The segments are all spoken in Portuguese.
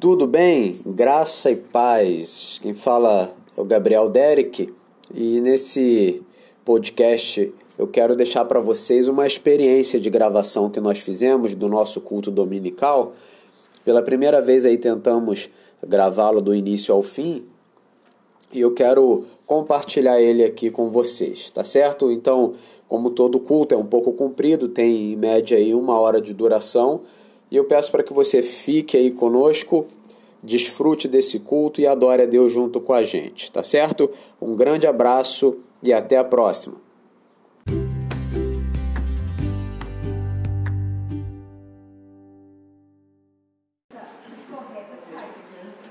Tudo bem? Graça e paz. Quem fala é o Gabriel Derek e nesse podcast eu quero deixar para vocês uma experiência de gravação que nós fizemos do nosso culto dominical. Pela primeira vez aí tentamos gravá-lo do início ao fim e eu quero compartilhar ele aqui com vocês, tá certo? Então, como todo culto é um pouco comprido, tem em média aí uma hora de duração, e eu peço para que você fique aí conosco, desfrute desse culto e adore a Deus junto com a gente, tá certo? Um grande abraço e até a próxima.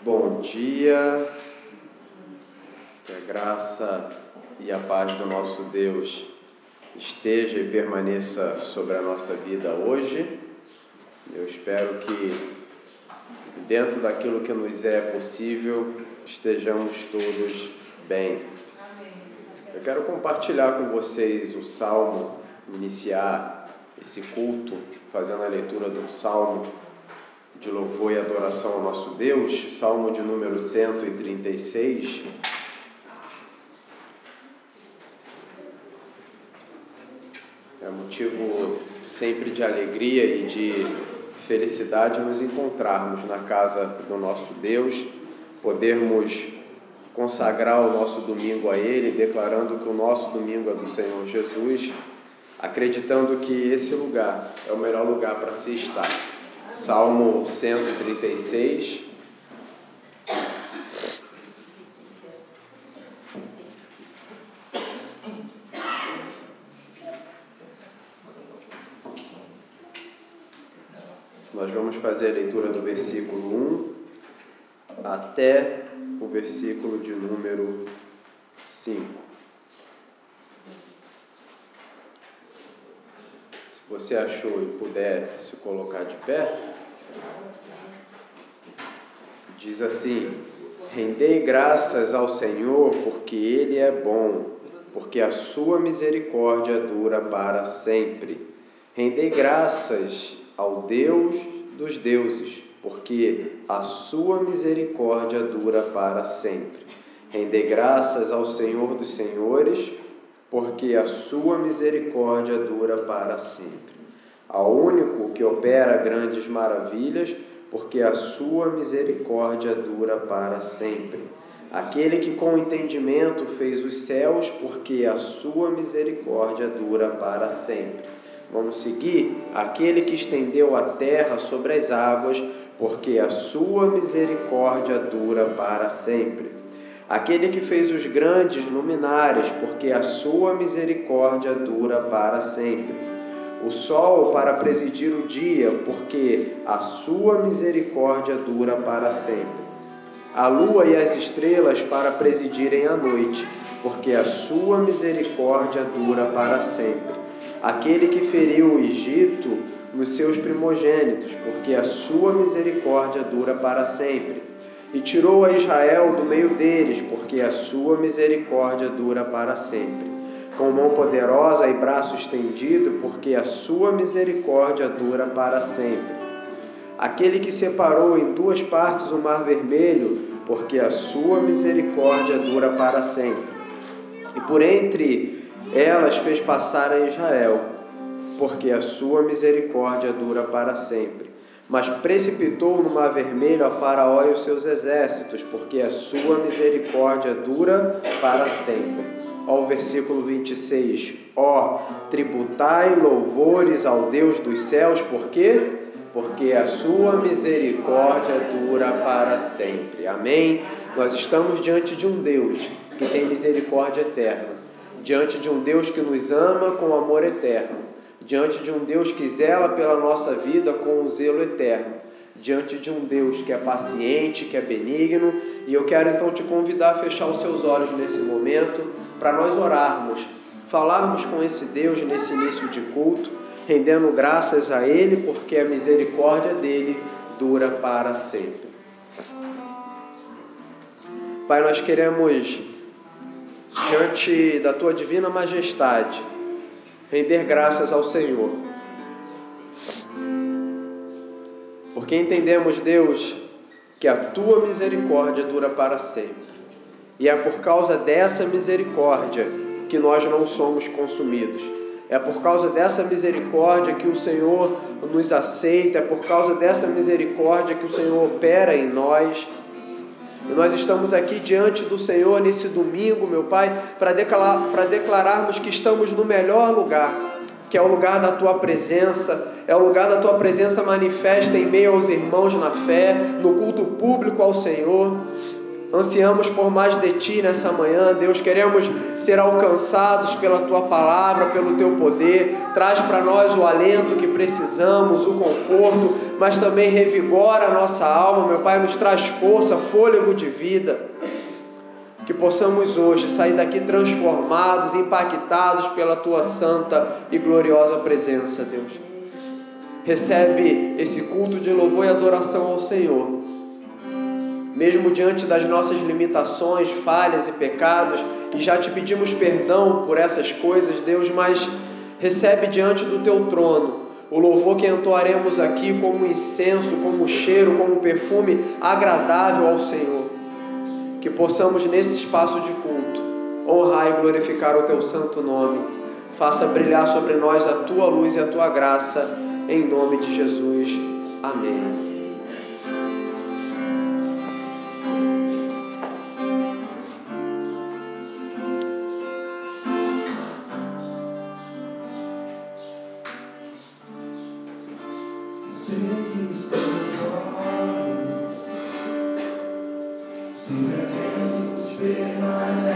Bom dia graça e a paz do nosso Deus esteja e permaneça sobre a nossa vida hoje. Eu espero que, dentro daquilo que nos é possível, estejamos todos bem. Eu quero compartilhar com vocês o salmo, iniciar esse culto, fazendo a leitura do salmo de louvor e adoração ao nosso Deus, salmo de número 136. É motivo sempre de alegria e de felicidade nos encontrarmos na casa do nosso Deus, podermos consagrar o nosso domingo a Ele, declarando que o nosso domingo é do Senhor Jesus, acreditando que esse lugar é o melhor lugar para se estar. Salmo 136, Nós vamos fazer a leitura do versículo 1 até o versículo de número 5. Se você achou e puder se colocar de pé, diz assim: Rendei graças ao Senhor, porque Ele é bom, porque a sua misericórdia dura para sempre. Rendei graças ao Deus dos deuses, porque a sua misericórdia dura para sempre. Rendei graças ao Senhor dos senhores, porque a sua misericórdia dura para sempre. Ao único que opera grandes maravilhas, porque a sua misericórdia dura para sempre. Aquele que com entendimento fez os céus, porque a sua misericórdia dura para sempre Vamos seguir? Aquele que estendeu a terra sobre as águas, porque a sua misericórdia dura para sempre. Aquele que fez os grandes luminares, porque a sua misericórdia dura para sempre. O sol para presidir o dia, porque a sua misericórdia dura para sempre. A lua e as estrelas para presidirem a noite, porque a sua misericórdia dura para sempre aquele que feriu o Egito nos seus primogênitos, porque a sua misericórdia dura para sempre. E tirou a Israel do meio deles, porque a sua misericórdia dura para sempre. Com mão poderosa e braço estendido, porque a sua misericórdia dura para sempre. Aquele que separou em duas partes o mar vermelho, porque a sua misericórdia dura para sempre. E por entre elas fez passar a Israel, porque a sua misericórdia dura para sempre. Mas precipitou no mar vermelho a Faraó e os seus exércitos, porque a sua misericórdia dura para sempre. Ao versículo 26. Ó, tributai louvores ao Deus dos céus, por quê? Porque a sua misericórdia dura para sempre. Amém? Nós estamos diante de um Deus que tem misericórdia eterna diante de um Deus que nos ama com amor eterno, diante de um Deus que zela pela nossa vida com um zelo eterno, diante de um Deus que é paciente, que é benigno, e eu quero então te convidar a fechar os seus olhos nesse momento para nós orarmos, falarmos com esse Deus nesse início de culto, rendendo graças a Ele, porque a misericórdia dele dura para sempre. Pai, nós queremos diante da tua divina majestade, render graças ao Senhor. Porque entendemos, Deus, que a tua misericórdia dura para sempre. E é por causa dessa misericórdia que nós não somos consumidos. É por causa dessa misericórdia que o Senhor nos aceita, é por causa dessa misericórdia que o Senhor opera em nós. E nós estamos aqui diante do Senhor nesse domingo, meu Pai, para declarar, para declararmos que estamos no melhor lugar, que é o lugar da tua presença, é o lugar da tua presença manifesta em meio aos irmãos na fé, no culto público ao Senhor. Ansiamos por mais de Ti nessa manhã, Deus. Queremos ser alcançados pela Tua palavra, pelo Teu poder. Traz para nós o alento que precisamos, o conforto, mas também revigora a nossa alma, meu Pai. Nos traz força, fôlego de vida. Que possamos hoje sair daqui transformados, impactados pela Tua santa e gloriosa presença, Deus. Recebe esse culto de louvor e adoração ao Senhor mesmo diante das nossas limitações, falhas e pecados, e já te pedimos perdão por essas coisas, Deus, mas recebe diante do teu trono o louvor que entoaremos aqui como incenso, como cheiro, como perfume agradável ao Senhor. Que possamos nesse espaço de culto honrar e glorificar o teu santo nome. Faça brilhar sobre nós a tua luz e a tua graça, em nome de Jesus. Amém. in my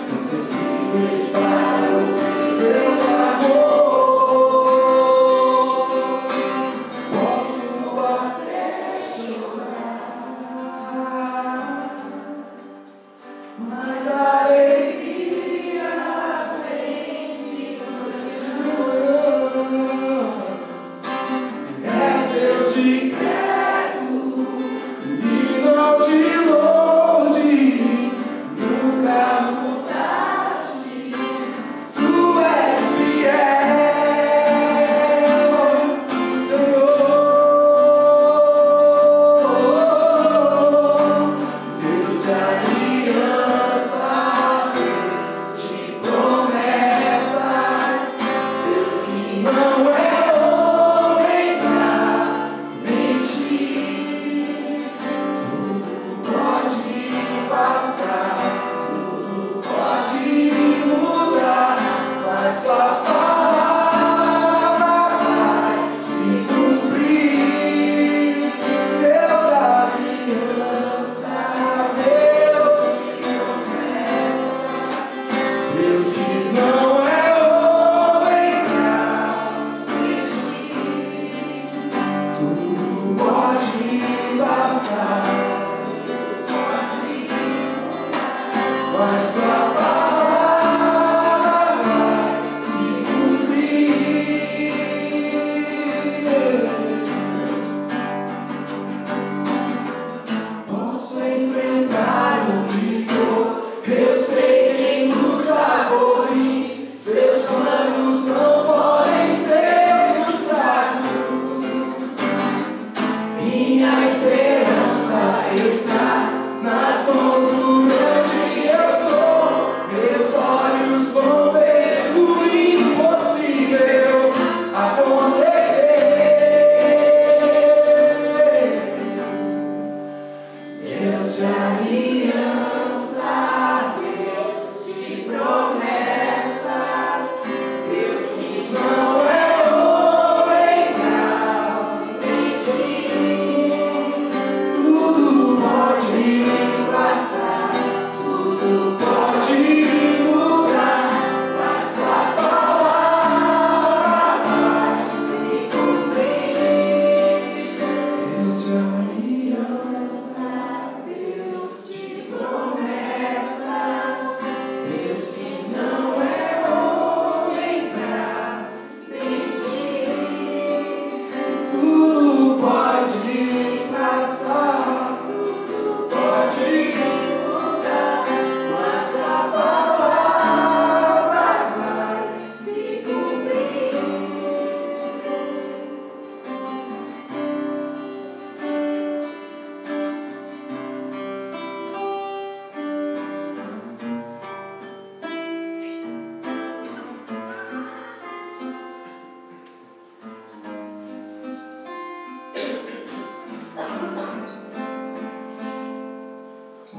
pode passar.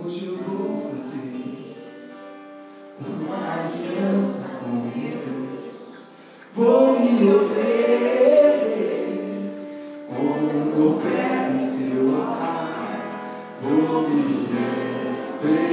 Hoje eu vou fazer uma aliança com meu Deus. Vou me oferecer como oferta em seu altar. Vou me entregar.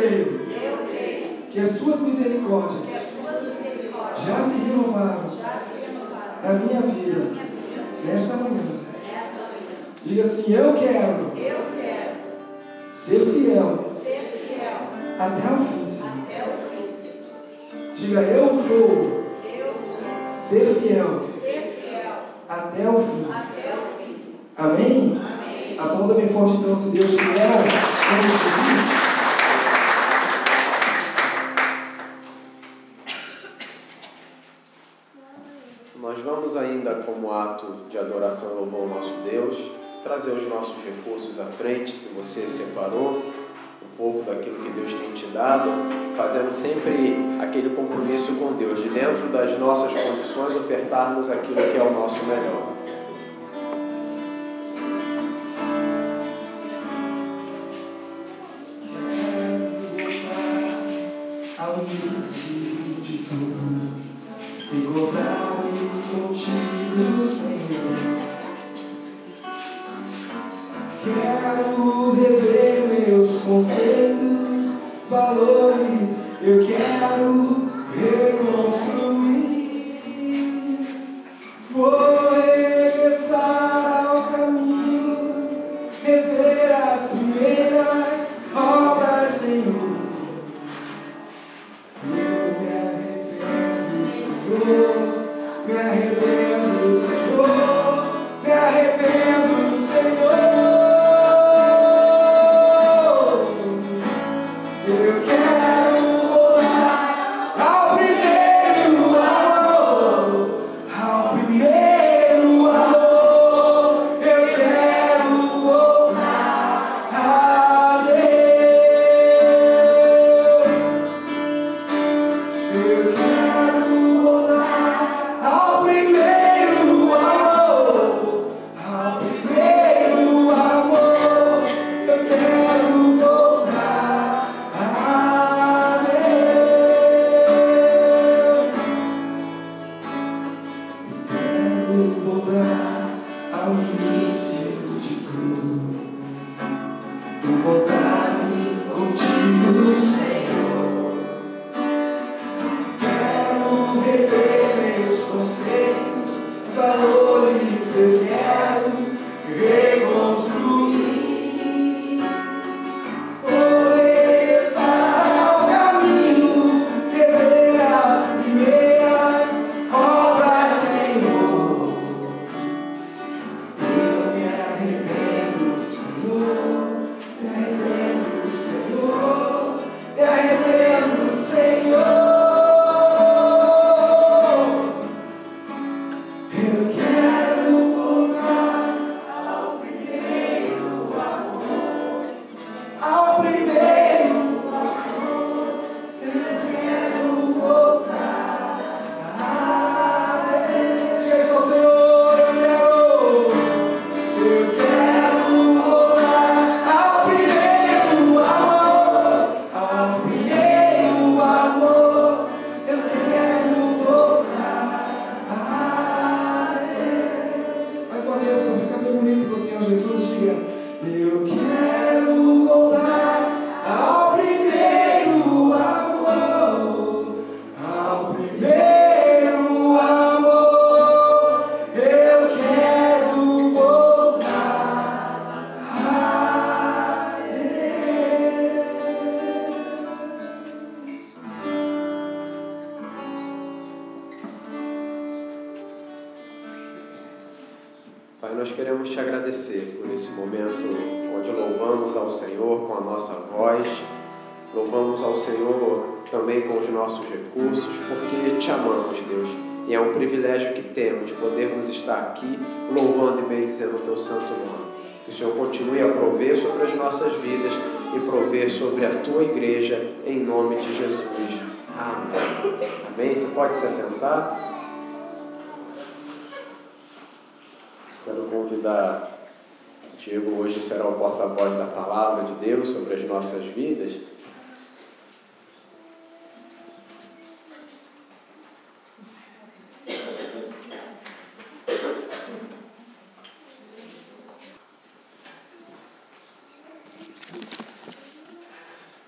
Eu creio que as tuas misericórdias já se renovaram na minha vida nesta manhã. Diga assim: Eu quero ser fiel até o fim, Senhor. Diga: Eu vou ser fiel até o fim. Amém? Aplauda bem forte então se Deus fiel. De Jesus. Como ato de adoração e louvor ao nosso Deus, trazer os nossos recursos à frente, se você separou um pouco daquilo que Deus tem te dado, fazendo sempre aquele compromisso com Deus, de dentro das nossas condições, ofertarmos aquilo que é o nosso melhor. Contigo, Senhor. Quero rever meus conceitos, valores, eu quero reconstruir.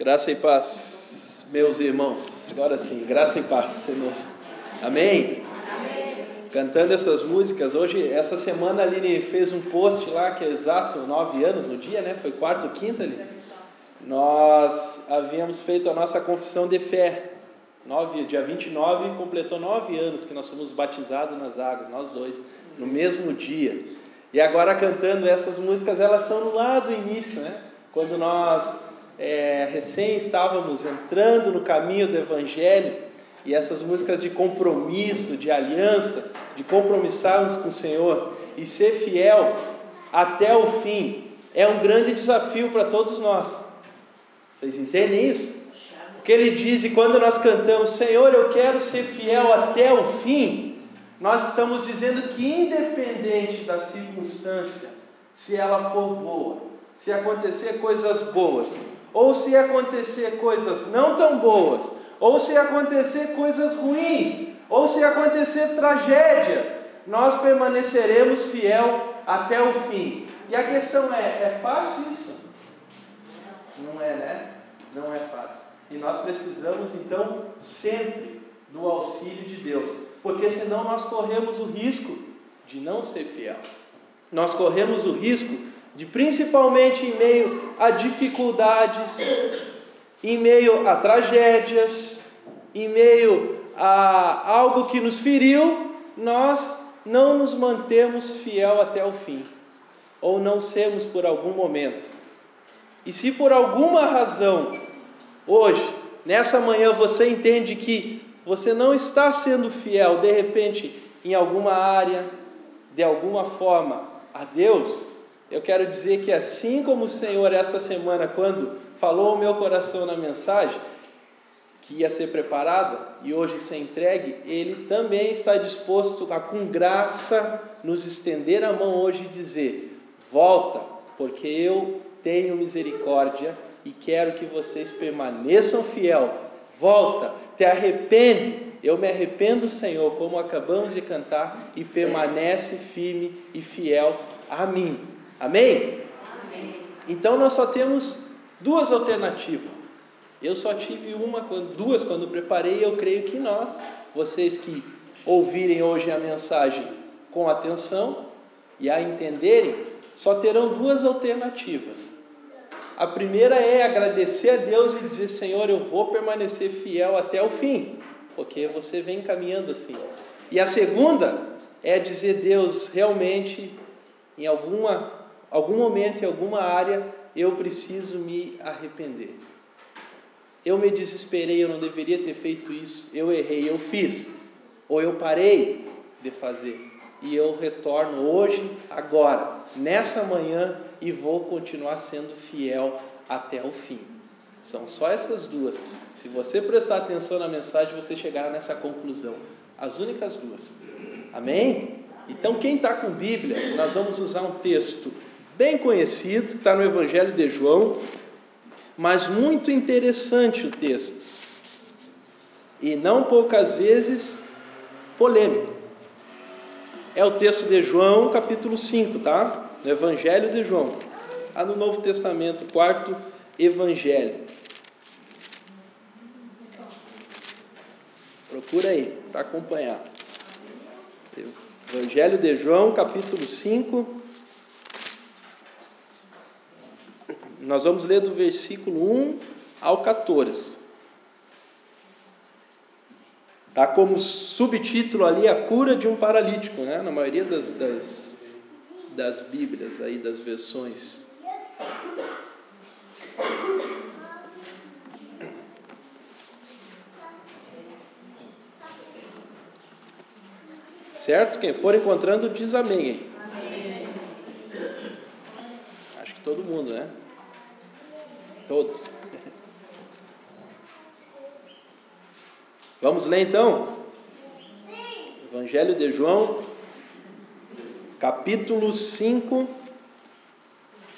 Graça e paz, meus irmãos. Agora sim, graça e paz, Senhor. Amém? Amém. Cantando essas músicas, hoje, essa semana a Aline fez um post lá que é exato nove anos no dia, né? Foi quarto ou quinta ali. Nós havíamos feito a nossa confissão de fé. Nove, dia 29 completou nove anos que nós fomos batizados nas águas, nós dois, no mesmo dia. E agora cantando essas músicas, elas são lá do início, né? Quando nós é, recém estávamos entrando no caminho do Evangelho e essas músicas de compromisso, de aliança, de compromissarmos com o Senhor e ser fiel até o fim, é um grande desafio para todos nós. Vocês entendem isso? O que ele diz, e quando nós cantamos, Senhor, eu quero ser fiel até o fim, nós estamos dizendo que, independente da circunstância, se ela for boa, se acontecer coisas boas, ou se acontecer coisas não tão boas, ou se acontecer coisas ruins, ou se acontecer tragédias, nós permaneceremos fiel até o fim. E a questão é: é fácil isso? Não é, né? Não é fácil. E nós precisamos então sempre do auxílio de Deus, porque senão nós corremos o risco de não ser fiel. Nós corremos o risco de principalmente em meio a dificuldades, em meio a tragédias, em meio a algo que nos feriu, nós não nos mantemos fiel até o fim, ou não sermos por algum momento. E se por alguma razão, hoje, nessa manhã, você entende que você não está sendo fiel, de repente, em alguma área, de alguma forma, a Deus, eu quero dizer que assim como o Senhor essa semana, quando falou ao meu coração na mensagem, que ia ser preparada e hoje ser entregue, Ele também está disposto a, com graça, nos estender a mão hoje e dizer: volta, porque eu tenho misericórdia e quero que vocês permaneçam fiel. Volta, te arrepende. Eu me arrependo, Senhor, como acabamos de cantar, e permanece firme e fiel a mim. Amém? Amém. Então nós só temos duas alternativas. Eu só tive uma, duas quando preparei. Eu creio que nós, vocês que ouvirem hoje a mensagem com atenção e a entenderem, só terão duas alternativas. A primeira é agradecer a Deus e dizer: Senhor, eu vou permanecer fiel até o fim, porque você vem caminhando assim. E a segunda é dizer: Deus, realmente, em alguma algum momento, em alguma área, eu preciso me arrepender. Eu me desesperei, eu não deveria ter feito isso, eu errei, eu fiz, ou eu parei de fazer. E eu retorno hoje, agora, nessa manhã, e vou continuar sendo fiel até o fim. São só essas duas. Se você prestar atenção na mensagem, você chegará nessa conclusão. As únicas duas. Amém? Então, quem está com Bíblia, nós vamos usar um texto bem conhecido, que está no Evangelho de João, mas muito interessante o texto. E não poucas vezes polêmico. É o texto de João, capítulo 5, tá? No Evangelho de João. Lá no Novo Testamento, quarto Evangelho. Procura aí para acompanhar. Evangelho de João, capítulo 5, Nós vamos ler do versículo 1 ao 14. Está como subtítulo ali a cura de um paralítico, né? na maioria das, das, das Bíblias, aí, das versões. Certo? Quem for encontrando diz amém. amém. Acho que todo mundo, né? Todos. Vamos ler então? Evangelho de João, capítulo 5,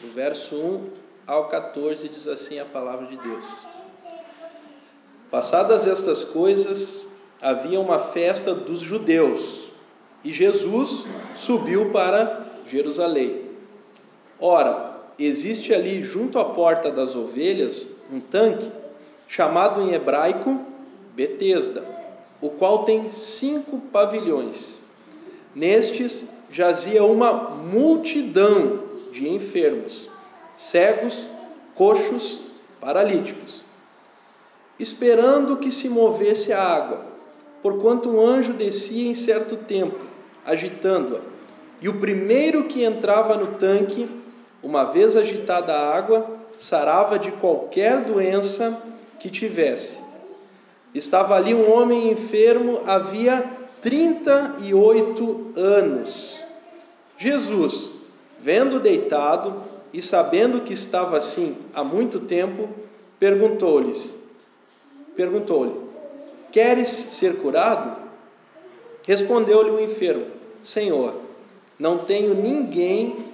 do verso 1 ao 14, diz assim a palavra de Deus. Passadas estas coisas, havia uma festa dos judeus, e Jesus subiu para Jerusalém. Ora, existe ali junto à porta das ovelhas um tanque, chamado em hebraico Betesda, o qual tem cinco pavilhões. Nestes jazia uma multidão de enfermos, cegos, coxos, paralíticos, esperando que se movesse a água, porquanto um anjo descia em certo tempo, agitando-a, e o primeiro que entrava no tanque, uma vez agitada a água, sarava de qualquer doença que tivesse. Estava ali um homem enfermo havia 38 anos. Jesus, vendo deitado e sabendo que estava assim há muito tempo, perguntou-lhes: Perguntou-lhe: Queres ser curado? Respondeu-lhe o enfermo: Senhor, não tenho ninguém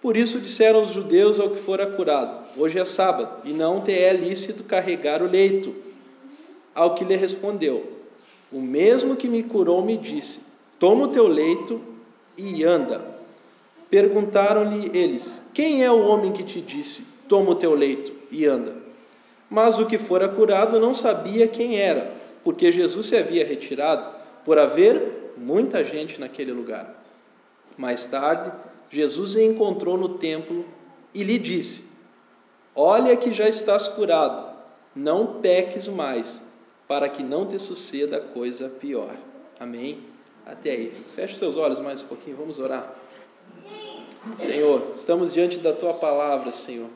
Por isso disseram os judeus ao que fora curado: Hoje é sábado, e não te é lícito carregar o leito. Ao que lhe respondeu: O mesmo que me curou me disse: Toma o teu leito e anda. Perguntaram-lhe eles: Quem é o homem que te disse: Toma o teu leito e anda? Mas o que fora curado não sabia quem era, porque Jesus se havia retirado, por haver muita gente naquele lugar. Mais tarde, Jesus o encontrou no templo e lhe disse: Olha que já estás curado, não peques mais, para que não te suceda coisa pior. Amém? Até aí. Feche seus olhos mais um pouquinho, vamos orar. Senhor, estamos diante da tua palavra, Senhor.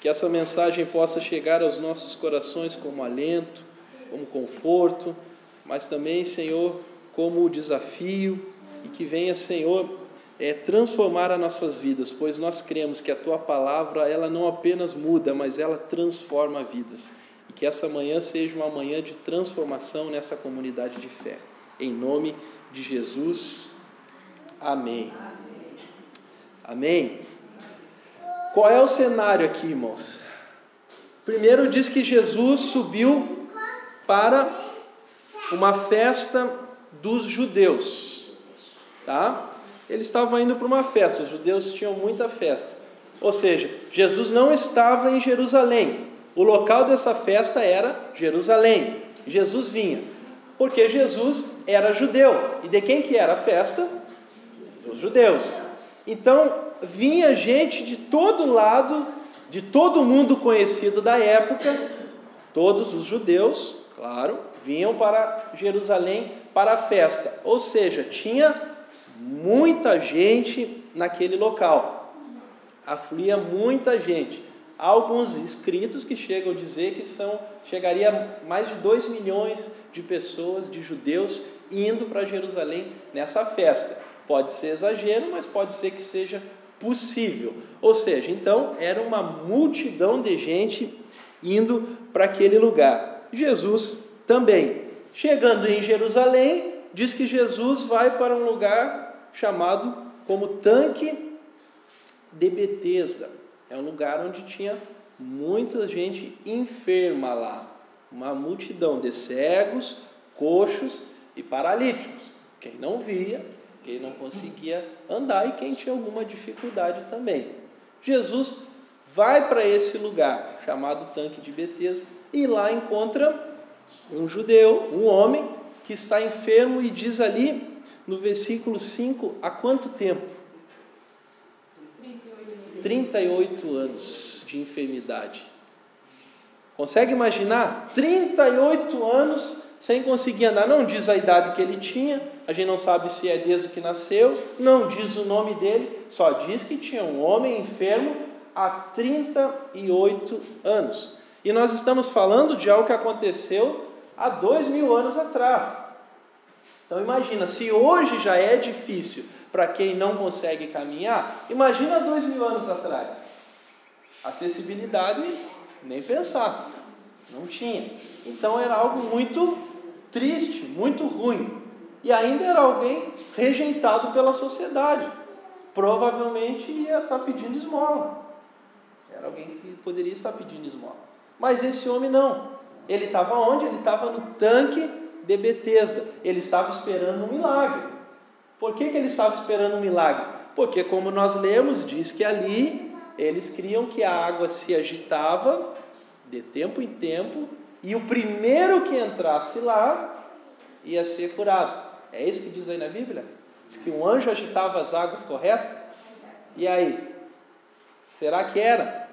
Que essa mensagem possa chegar aos nossos corações como alento, como conforto, mas também, Senhor, como desafio e que venha, Senhor, é, transformar as nossas vidas, pois nós cremos que a tua palavra ela não apenas muda, mas ela transforma vidas. E que essa manhã seja uma manhã de transformação nessa comunidade de fé. Em nome de Jesus. Amém. Amém. Qual é o cenário aqui, irmãos? Primeiro diz que Jesus subiu para uma festa dos judeus, tá? Ele estava indo para uma festa, os judeus tinham muita festa. Ou seja, Jesus não estava em Jerusalém. O local dessa festa era Jerusalém. Jesus vinha, porque Jesus era judeu. E de quem que era a festa? Dos judeus. Então, vinha gente de todo lado, de todo mundo conhecido da época, todos os judeus, claro, vinham para Jerusalém para a festa. Ou seja, tinha muita gente naquele local. Afluía muita gente. Há alguns escritos que chegam a dizer que são chegaria mais de 2 milhões de pessoas, de judeus, indo para Jerusalém nessa festa. Pode ser exagero, mas pode ser que seja possível. Ou seja, então era uma multidão de gente indo para aquele lugar. Jesus também. Chegando em Jerusalém, diz que Jesus vai para um lugar chamado como tanque de Betesda. É um lugar onde tinha muita gente enferma lá, uma multidão de cegos, coxos e paralíticos. Quem não via quem não conseguia andar e quem tinha alguma dificuldade também. Jesus vai para esse lugar chamado Tanque de Betesda e lá encontra um judeu, um homem que está enfermo e diz ali no versículo 5 há quanto tempo? 38 anos de enfermidade. Consegue imaginar? 38 anos sem conseguir andar. Não diz a idade que ele tinha, a gente não sabe se é desde que nasceu, não diz o nome dele, só diz que tinha um homem enfermo há 38 anos. E nós estamos falando de algo que aconteceu há dois mil anos atrás. Então imagina, se hoje já é difícil para quem não consegue caminhar, imagina dois mil anos atrás. Acessibilidade, nem pensar, não tinha. Então era algo muito triste, muito ruim. E ainda era alguém rejeitado pela sociedade. Provavelmente ia estar pedindo esmola. Era alguém que poderia estar pedindo esmola. Mas esse homem não. Ele estava onde? Ele estava no tanque de Betesda. Ele estava esperando um milagre. Por que, que ele estava esperando um milagre? Porque, como nós lemos, diz que ali eles criam que a água se agitava de tempo em tempo e o primeiro que entrasse lá ia ser curado. É isso que diz aí na Bíblia? Diz que um anjo agitava as águas, correto? E aí? Será que era?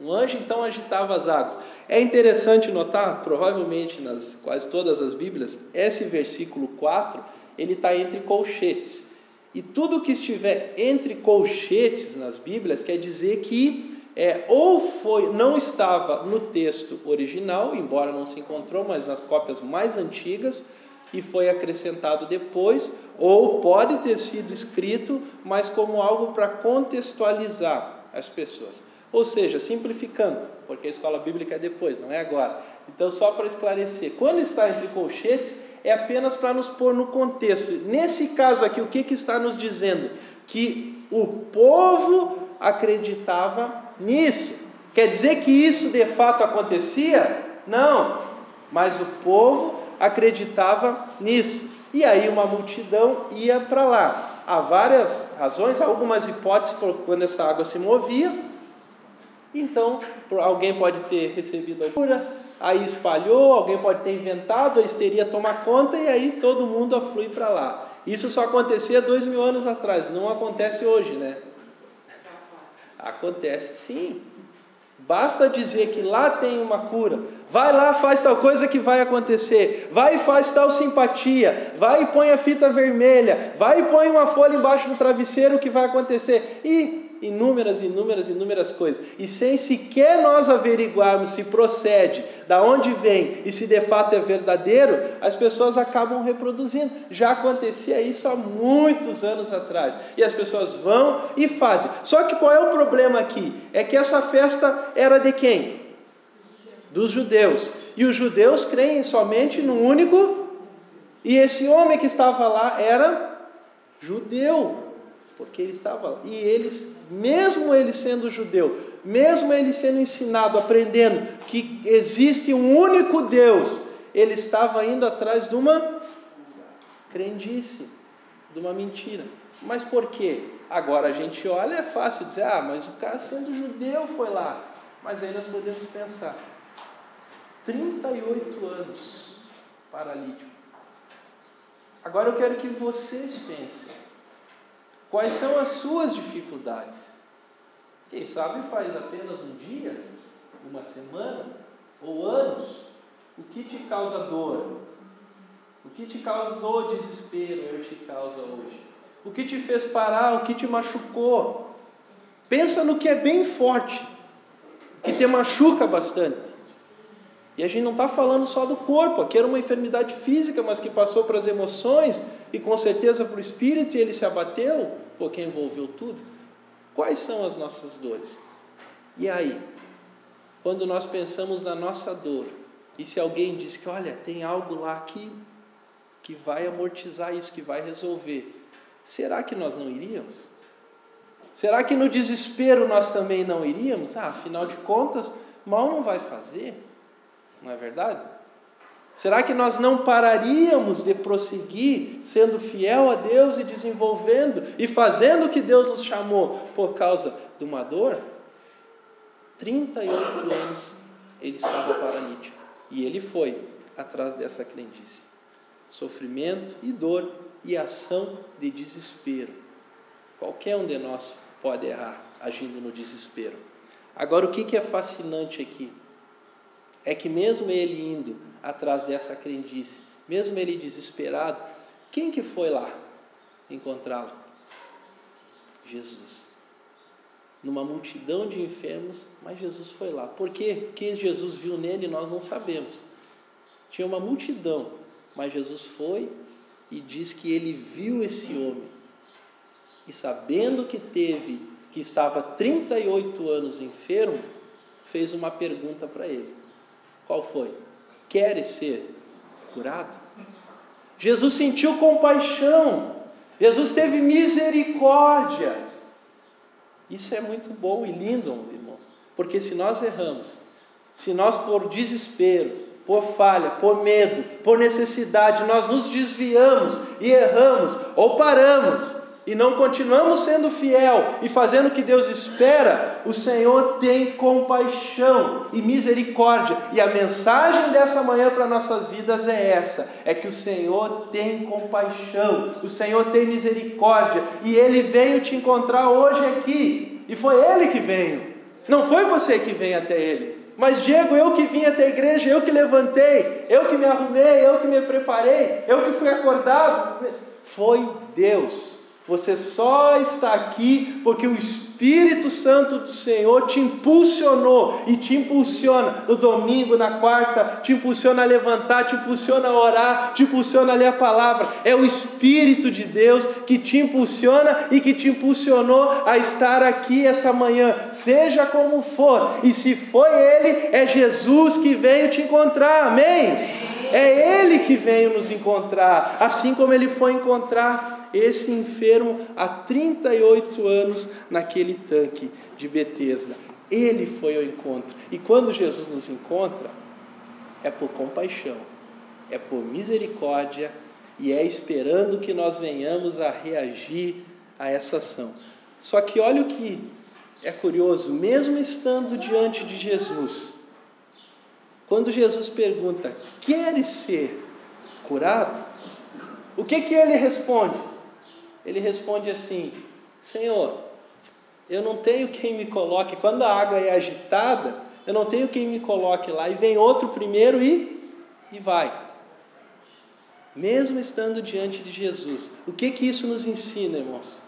Um anjo então agitava as águas. É interessante notar, provavelmente nas quase todas as Bíblias, esse versículo 4, ele está entre colchetes. E tudo que estiver entre colchetes nas Bíblias quer dizer que é, ou foi, não estava no texto original, embora não se encontrou, mas nas cópias mais antigas, e foi acrescentado depois, ou pode ter sido escrito, mas como algo para contextualizar as pessoas. Ou seja, simplificando, porque a escola bíblica é depois, não é agora. Então, só para esclarecer, quando está entre colchetes, é apenas para nos pôr no contexto. Nesse caso aqui, o que, que está nos dizendo? Que o povo acreditava nisso. Quer dizer que isso de fato acontecia? Não, mas o povo acreditava nisso. E aí uma multidão ia para lá. Há várias razões, algumas hipóteses por quando essa água se movia. Então, alguém pode ter recebido a cura, aí espalhou, alguém pode ter inventado, a histeria tomar conta e aí todo mundo aflui para lá. Isso só acontecia dois mil anos atrás, não acontece hoje, né? Acontece sim. Basta dizer que lá tem uma cura. Vai lá, faz tal coisa que vai acontecer. Vai e faz tal simpatia. Vai e põe a fita vermelha. Vai e põe uma folha embaixo do travesseiro que vai acontecer. E inúmeras, inúmeras, inúmeras coisas. E sem sequer nós averiguarmos se procede, da onde vem e se de fato é verdadeiro, as pessoas acabam reproduzindo. Já acontecia isso há muitos anos atrás. E as pessoas vão e fazem. Só que qual é o problema aqui? É que essa festa era de quem? Dos judeus. E os judeus creem somente no único. E esse homem que estava lá era judeu porque ele estava lá. E eles, mesmo ele sendo judeu, mesmo ele sendo ensinado, aprendendo que existe um único Deus, ele estava indo atrás de uma crendice, de uma mentira. Mas por quê? Agora a gente olha, é fácil dizer, ah, mas o cara sendo judeu foi lá. Mas aí nós podemos pensar, 38 anos paralítico. Agora eu quero que vocês pensem, Quais são as suas dificuldades? Quem sabe faz apenas um dia, uma semana ou anos. O que te causa dor? O que te causou desespero ou te causa hoje? O que te fez parar? O que te machucou? Pensa no que é bem forte, que te machuca bastante. E a gente não está falando só do corpo, aqui era uma enfermidade física, mas que passou para as emoções e com certeza para o espírito e ele se abateu porque envolveu tudo. Quais são as nossas dores? E aí, quando nós pensamos na nossa dor, e se alguém diz que, olha, tem algo lá que, que vai amortizar isso, que vai resolver, será que nós não iríamos? Será que no desespero nós também não iríamos? Ah, afinal de contas, mal não vai fazer, não é verdade? Será que nós não pararíamos de prosseguir sendo fiel a Deus e desenvolvendo e fazendo o que Deus nos chamou por causa de uma dor? 38 anos ele estava paralítico e ele foi atrás dessa crendice. Sofrimento e dor e ação de desespero. Qualquer um de nós pode errar agindo no desespero. Agora, o que é fascinante aqui? É que, mesmo ele indo atrás dessa crendice, mesmo ele desesperado, quem que foi lá encontrá-lo? Jesus. Numa multidão de enfermos, mas Jesus foi lá. Por quê? Jesus viu nele nós não sabemos. Tinha uma multidão, mas Jesus foi e diz que ele viu esse homem. E sabendo que teve, que estava 38 anos enfermo, fez uma pergunta para ele. Qual foi? Queres ser curado? Jesus sentiu compaixão. Jesus teve misericórdia. Isso é muito bom e lindo, irmãos, porque se nós erramos, se nós por desespero, por falha, por medo, por necessidade, nós nos desviamos e erramos ou paramos e não continuamos sendo fiel e fazendo o que Deus espera, o Senhor tem compaixão e misericórdia. E a mensagem dessa manhã para nossas vidas é essa: é que o Senhor tem compaixão, o Senhor tem misericórdia, e Ele veio te encontrar hoje aqui, e foi Ele que veio, não foi você que veio até Ele. Mas Diego, eu que vim até a igreja, eu que levantei, eu que me arrumei, eu que me preparei, eu que fui acordado. Foi Deus. Você só está aqui porque o Espírito Santo do Senhor te impulsionou e te impulsiona no domingo, na quarta, te impulsiona a levantar, te impulsiona a orar, te impulsiona a ler a palavra. É o Espírito de Deus que te impulsiona e que te impulsionou a estar aqui essa manhã, seja como for. E se foi Ele, é Jesus que veio te encontrar. Amém? É Ele que veio nos encontrar, assim como Ele foi encontrar esse enfermo há 38 anos naquele tanque de Betesda. Ele foi ao encontro. E quando Jesus nos encontra, é por compaixão, é por misericórdia e é esperando que nós venhamos a reagir a essa ação. Só que olha o que é curioso, mesmo estando diante de Jesus, quando Jesus pergunta: "Queres ser curado?" O que que ele responde? Ele responde assim: Senhor, eu não tenho quem me coloque, quando a água é agitada, eu não tenho quem me coloque lá, e vem outro primeiro e, e vai. Mesmo estando diante de Jesus, o que que isso nos ensina, irmãos?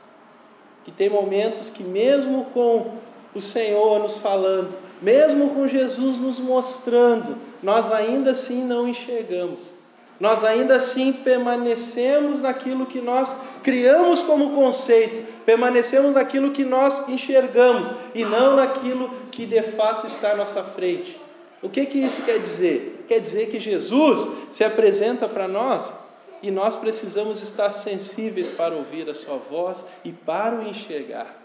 Que tem momentos que, mesmo com o Senhor nos falando, mesmo com Jesus nos mostrando, nós ainda assim não enxergamos nós ainda assim permanecemos naquilo que nós criamos como conceito, permanecemos naquilo que nós enxergamos e não naquilo que de fato está à nossa frente. O que, que isso quer dizer? Quer dizer que Jesus se apresenta para nós e nós precisamos estar sensíveis para ouvir a Sua voz e para o enxergar.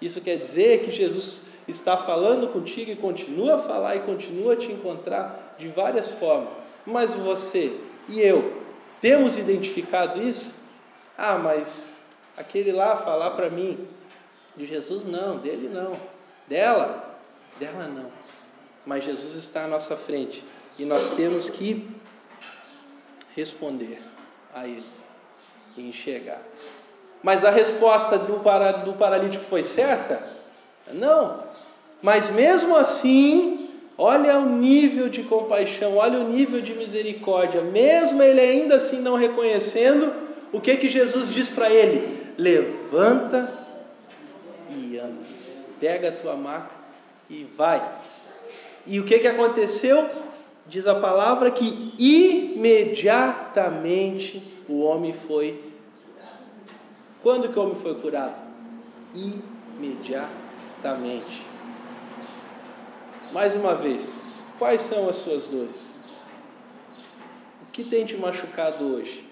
Isso quer dizer que Jesus está falando contigo e continua a falar e continua a te encontrar de várias formas. Mas você e eu temos identificado isso? Ah, mas aquele lá falar para mim de Jesus não, dele não, dela, dela não. Mas Jesus está à nossa frente e nós temos que responder a ele e enxergar. Mas a resposta do, para, do paralítico foi certa? Não. Mas mesmo assim, Olha o nível de compaixão, olha o nível de misericórdia. Mesmo ele ainda assim não reconhecendo, o que que Jesus diz para ele? Levanta e anda. Pega a tua maca e vai. E o que que aconteceu? Diz a palavra que imediatamente o homem foi. Quando que o homem foi curado? Imediatamente. Mais uma vez, quais são as suas dores? O que tem te machucado hoje?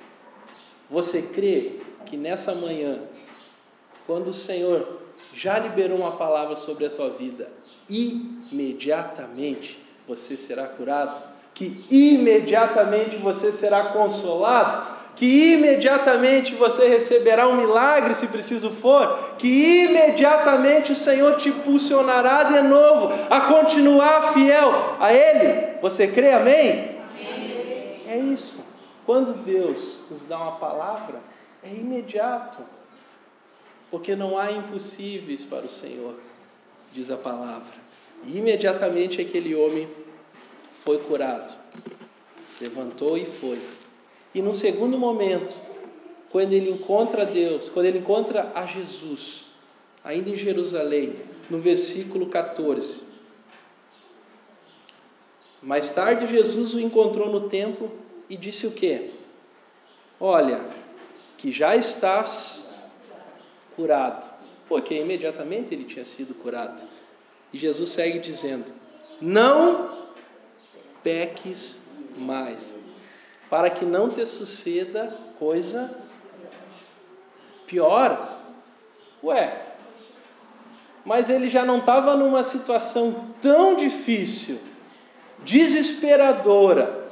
Você crê que nessa manhã, quando o Senhor já liberou uma palavra sobre a tua vida, imediatamente você será curado? Que imediatamente você será consolado? que imediatamente você receberá um milagre se preciso for, que imediatamente o Senhor te impulsionará de novo a continuar fiel a Ele. Você crê, amém? amém? É isso. Quando Deus nos dá uma palavra, é imediato, porque não há impossíveis para o Senhor, diz a palavra. E imediatamente aquele homem foi curado, levantou e foi. E no segundo momento, quando ele encontra Deus, quando ele encontra a Jesus, ainda em Jerusalém, no versículo 14. Mais tarde Jesus o encontrou no templo e disse o quê? Olha, que já estás curado. Porque imediatamente ele tinha sido curado. E Jesus segue dizendo: Não peques mais para que não te suceda coisa pior. Ué, mas ele já não estava numa situação tão difícil, desesperadora,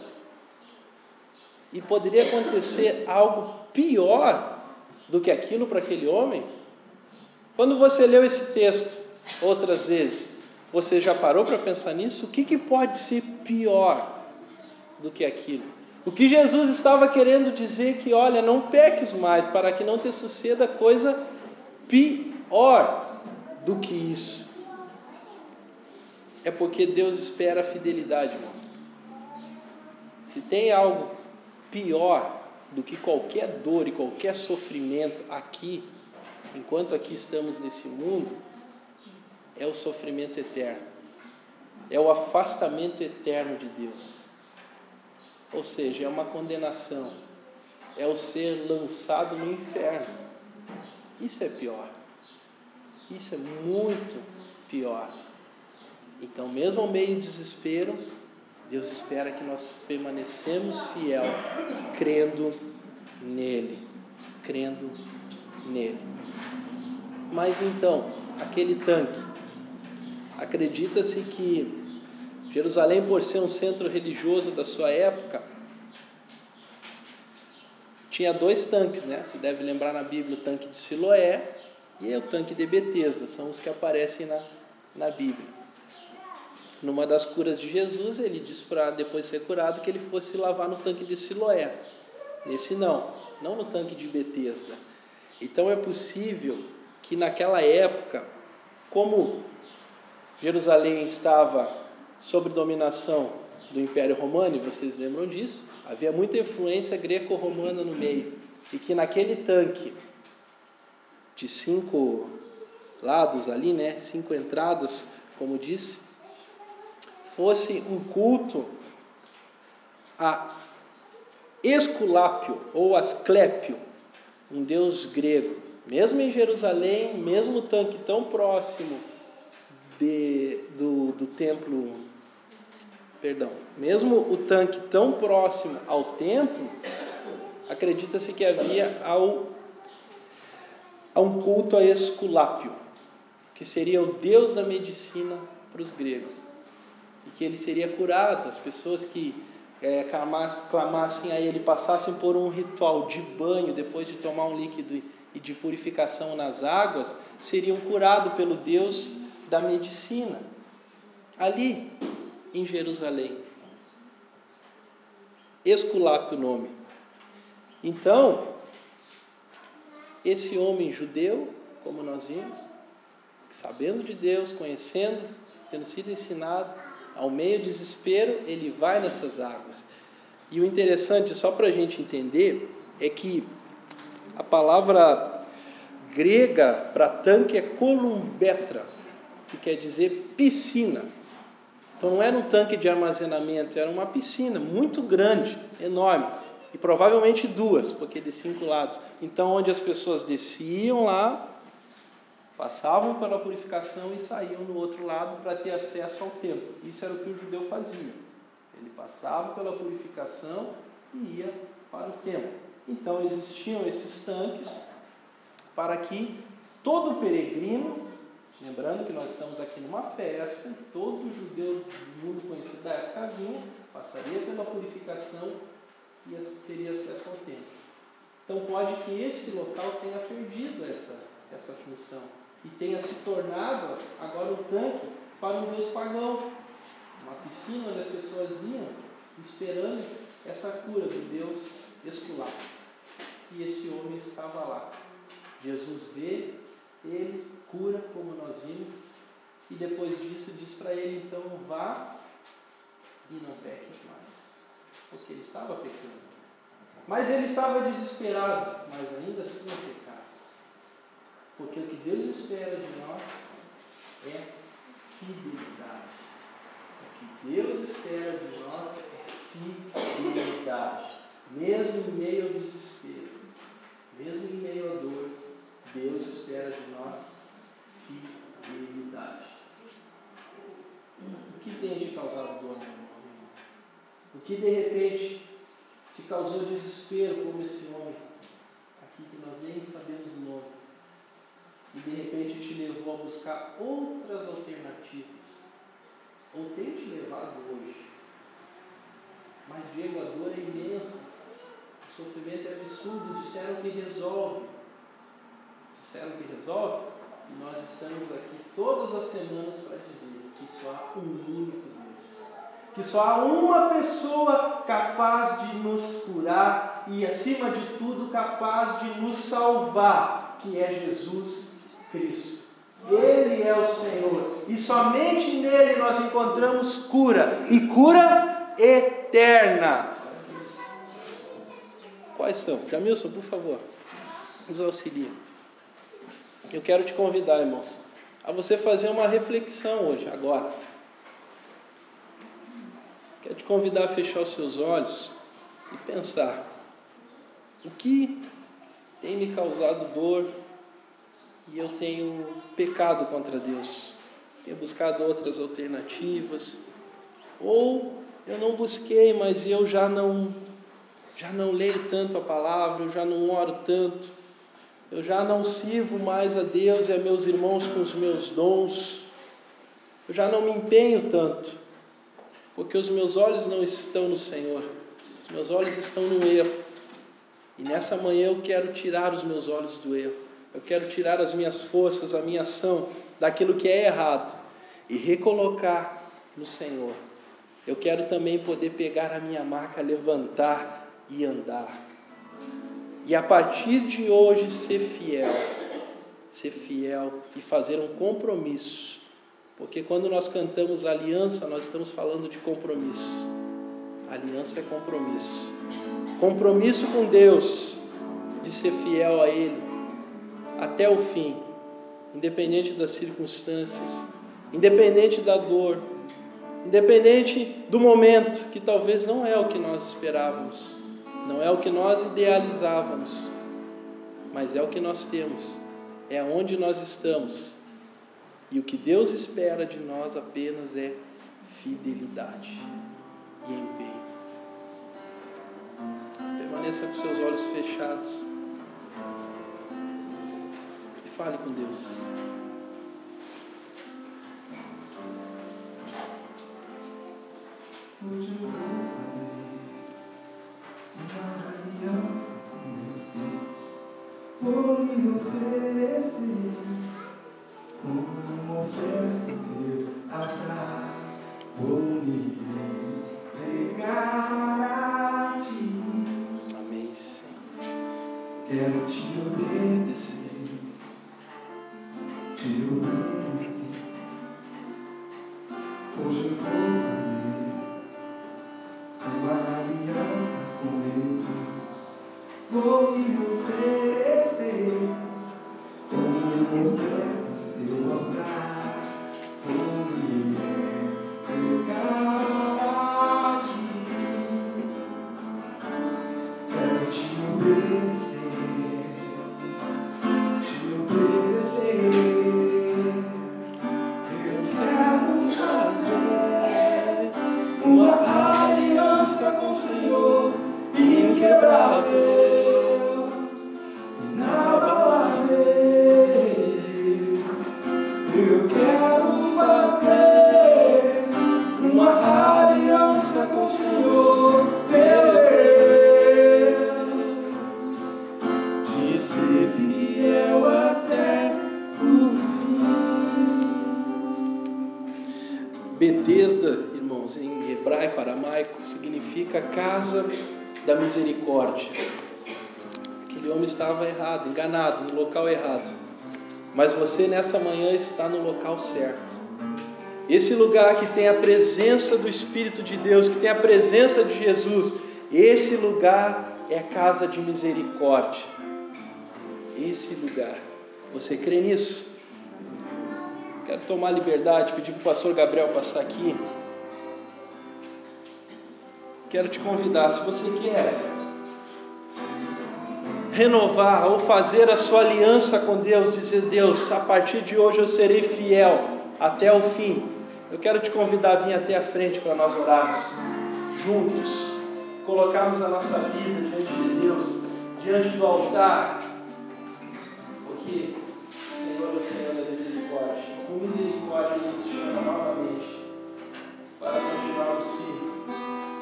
e poderia acontecer algo pior do que aquilo para aquele homem? Quando você leu esse texto outras vezes, você já parou para pensar nisso? O que, que pode ser pior do que aquilo? O que Jesus estava querendo dizer que, olha, não peques mais para que não te suceda coisa pior do que isso. É porque Deus espera a fidelidade, irmãos. Se tem algo pior do que qualquer dor e qualquer sofrimento aqui, enquanto aqui estamos nesse mundo, é o sofrimento eterno, é o afastamento eterno de Deus. Ou seja, é uma condenação, é o ser lançado no inferno. Isso é pior. Isso é muito pior. Então, mesmo ao meio do desespero, Deus espera que nós permanecemos fiel, crendo nele, crendo nele. Mas então, aquele tanque, acredita-se que Jerusalém, por ser um centro religioso da sua época, tinha dois tanques, né? Você deve lembrar na Bíblia o tanque de Siloé e o tanque de Betesda, são os que aparecem na, na Bíblia. Numa das curas de Jesus, ele disse para depois ser curado que ele fosse lavar no tanque de Siloé. Nesse não, não no tanque de Betesda. Então é possível que naquela época, como Jerusalém estava sob dominação do Império Romano, e vocês lembram disso, havia muita influência greco-romana no meio, e que naquele tanque de cinco lados ali, né, cinco entradas, como disse, fosse um culto a Esculápio ou Asclépio, um deus grego. Mesmo em Jerusalém, mesmo o tanque tão próximo de, do, do templo, perdão, mesmo o tanque tão próximo ao templo, acredita-se que havia ao, a um culto a Esculápio, que seria o deus da medicina para os gregos e que ele seria curado. As pessoas que é, clamassem a ele, passassem por um ritual de banho depois de tomar um líquido e de purificação nas águas, seriam curados pelo Deus da medicina, ali em Jerusalém. Esculápio o nome. Então, esse homem judeu, como nós vimos, sabendo de Deus, conhecendo, tendo sido ensinado, ao meio desespero, ele vai nessas águas. E o interessante, só para a gente entender, é que a palavra grega para tanque é columbetra, que quer dizer piscina. Então não era um tanque de armazenamento, era uma piscina muito grande, enorme. E provavelmente duas, porque de cinco lados. Então, onde as pessoas desciam lá, passavam pela purificação e saíam no outro lado para ter acesso ao templo. Isso era o que o judeu fazia. Ele passava pela purificação e ia para o templo. Então existiam esses tanques para que todo peregrino, lembrando que nós estamos aqui numa festa, todo judeu do mundo conhecido da época vinha, passaria pela purificação e teria acesso ao templo. Então pode que esse local tenha perdido essa, essa função e tenha se tornado agora um tanque para um Deus pagão. Uma piscina onde as pessoas iam esperando essa cura do Deus escular. E esse homem estava lá. Jesus vê, ele cura, como nós vimos, e depois disso diz para ele: então vá e não peque mais. Porque ele estava pecando. Mas ele estava desesperado, mas ainda assim é pecado. Porque o que Deus espera de nós é fidelidade. O que Deus espera de nós é fidelidade. Mesmo em meio ao desespero, mesmo em meio à dor, Deus espera de nós fidelidade. O que tem te causado dor, meu irmão? O que de repente te causou desespero como esse homem, aqui que nós nem sabemos o nome, e de repente te levou a buscar outras alternativas, ou tem te levado hoje. Mas Diego, a dor é imensa, o sofrimento é absurdo, disseram que resolve. Disseram que resolve, e nós estamos aqui todas as semanas para dizer que só há um único Deus. Que só há uma pessoa capaz de nos curar e, acima de tudo, capaz de nos salvar, que é Jesus Cristo. Ele é o Senhor e somente nele nós encontramos cura e cura eterna. Quais são? Jamilson, por favor, nos auxilie. Eu quero te convidar, irmãos, a você fazer uma reflexão hoje, agora. Quero te convidar a fechar os seus olhos e pensar: o que tem me causado dor e eu tenho pecado contra Deus? Tenho buscado outras alternativas? Ou eu não busquei, mas eu já não já não leio tanto a palavra, eu já não oro tanto, eu já não sirvo mais a Deus e a meus irmãos com os meus dons, eu já não me empenho tanto, porque os meus olhos não estão no Senhor, os meus olhos estão no erro. E nessa manhã eu quero tirar os meus olhos do erro, eu quero tirar as minhas forças, a minha ação daquilo que é errado e recolocar no Senhor. Eu quero também poder pegar a minha marca, levantar e andar. E a partir de hoje ser fiel, ser fiel e fazer um compromisso. Porque quando nós cantamos aliança, nós estamos falando de compromisso. Aliança é compromisso. Compromisso com Deus, de ser fiel a Ele até o fim, independente das circunstâncias, independente da dor, independente do momento, que talvez não é o que nós esperávamos não é o que nós idealizávamos, mas é o que nós temos, é onde nós estamos. E o que Deus espera de nós apenas é fidelidade e empenho. Permaneça com seus olhos fechados fale com Deus. Hoje eu vou fazer uma aliança com meu Deus, vou lhe oferecer como uma oferta teu altar, vou me entregar a ti. Amém, Senhor. Quero te obedecer, nessa manhã está no local certo. Esse lugar que tem a presença do Espírito de Deus, que tem a presença de Jesus, esse lugar é casa de misericórdia. Esse lugar. Você crê nisso? Quero tomar liberdade, pedir para o pastor Gabriel passar aqui. Quero te convidar, se você quer renovar ou fazer a sua aliança com Deus, dizer: Deus, a partir de hoje eu serei fiel até o fim. Eu quero te convidar a vir até a frente para nós orarmos juntos. colocarmos a nossa vida diante de Deus, diante do altar, porque o Senhor é o Senhor da misericórdia. Com misericórdia Ele nos chama novamente para continuarmos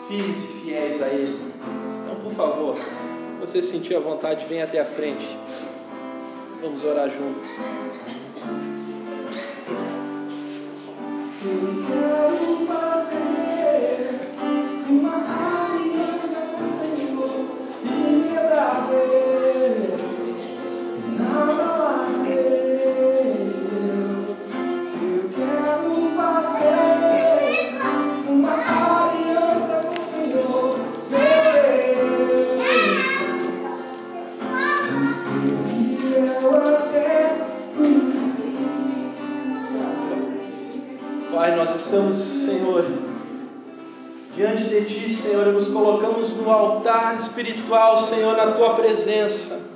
firmes e fiéis a Ele. Então, por favor, você sentir a vontade, venha até a frente. Vamos orar juntos. Estamos, Senhor, diante de Ti, Senhor, nos colocamos no altar espiritual, Senhor, na Tua presença.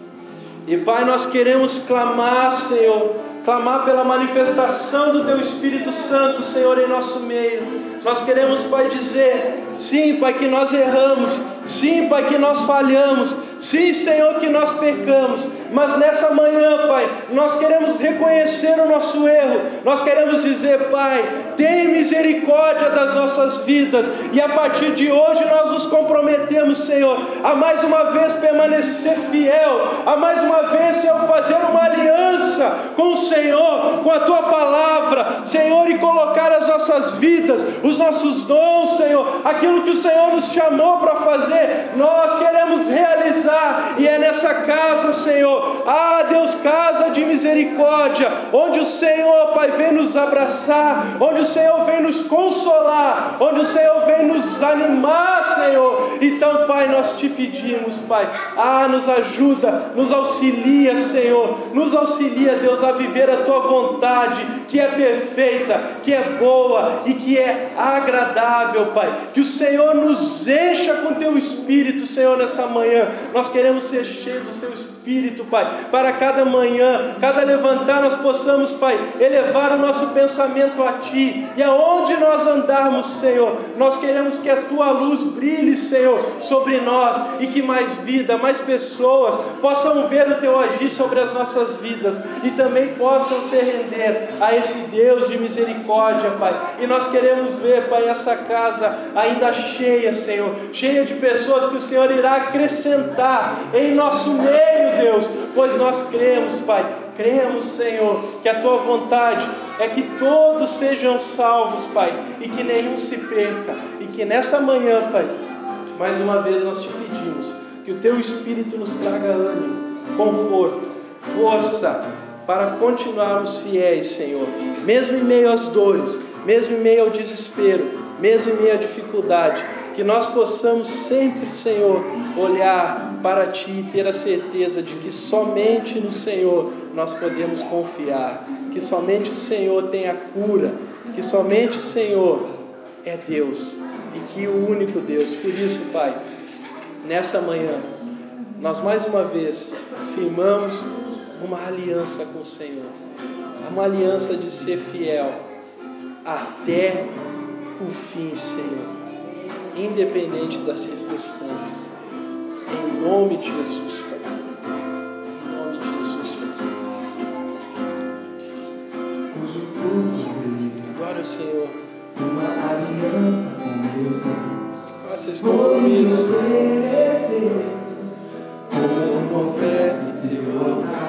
E Pai, nós queremos clamar, Senhor, clamar pela manifestação do Teu Espírito Santo, Senhor, em nosso meio. Nós queremos, Pai, dizer, sim, Pai, que nós erramos, sim, Pai, que nós falhamos, sim, Senhor, que nós pecamos, mas nessa manhã, Pai, nós queremos reconhecer o nosso erro, nós queremos dizer, Pai, tem misericórdia das nossas vidas, e a partir de hoje nós nos comprometemos, Senhor, a mais uma vez permanecer fiel, a mais uma vez, Senhor, fazer uma aliança com o Senhor, com a Tua palavra, Senhor, e colocar as nossas vidas, os nossos dons, Senhor, aquilo que o Senhor nos chamou para fazer, nós queremos realizar, e é nessa casa, Senhor, ah, Deus, casa de misericórdia, onde o Senhor, Pai, vem nos abraçar, onde o Senhor vem nos consolar, onde o Senhor vem nos animar, Senhor. Então, Pai, nós te pedimos, Pai, ah, nos ajuda, nos auxilia, Senhor, nos auxilia, Deus, a viver a tua vontade, que é perfeita, que é boa e que é agradável, Pai. Que o Senhor nos encha com teu espírito, Senhor, nessa manhã. Nós queremos ser cheios do teu espírito, Pai, para cada manhã, cada levantar nós possamos, Pai, elevar o nosso pensamento a ti. E aonde nós andarmos, Senhor, nós queremos que a tua luz brilhe, Senhor, sobre nós e que mais vida, mais pessoas possam ver o teu agir sobre as nossas vidas e também possam se render a esse Deus de misericórdia, Pai. E nós queremos ver, Pai, essa casa ainda cheia, Senhor, cheia de pessoas que o Senhor irá acrescentar em nosso meio, Deus, pois nós cremos, Pai, cremos, Senhor, que a tua vontade é que todos sejam salvos, Pai, e que nenhum se perca, e que nessa manhã, Pai, mais uma vez nós te pedimos que o teu Espírito nos traga ânimo, conforto, força para continuarmos fiéis, Senhor, mesmo em meio às dores, mesmo em meio ao desespero, mesmo em meio à dificuldade, que nós possamos sempre, Senhor, olhar para Ti e ter a certeza de que somente no Senhor nós podemos confiar, que somente o Senhor tem a cura, que somente o Senhor é Deus. E que o único Deus. Por isso, Pai, nessa manhã, nós mais uma vez firmamos uma aliança com o Senhor, uma aliança de ser fiel até o fim, Senhor, independente das circunstâncias. Em nome de Jesus, Pai. Em nome de Jesus, Pai. Glória ao Senhor. uma aliança com meu Deus. Faça esse compromisso. oferecer como uma oferta em teu altar.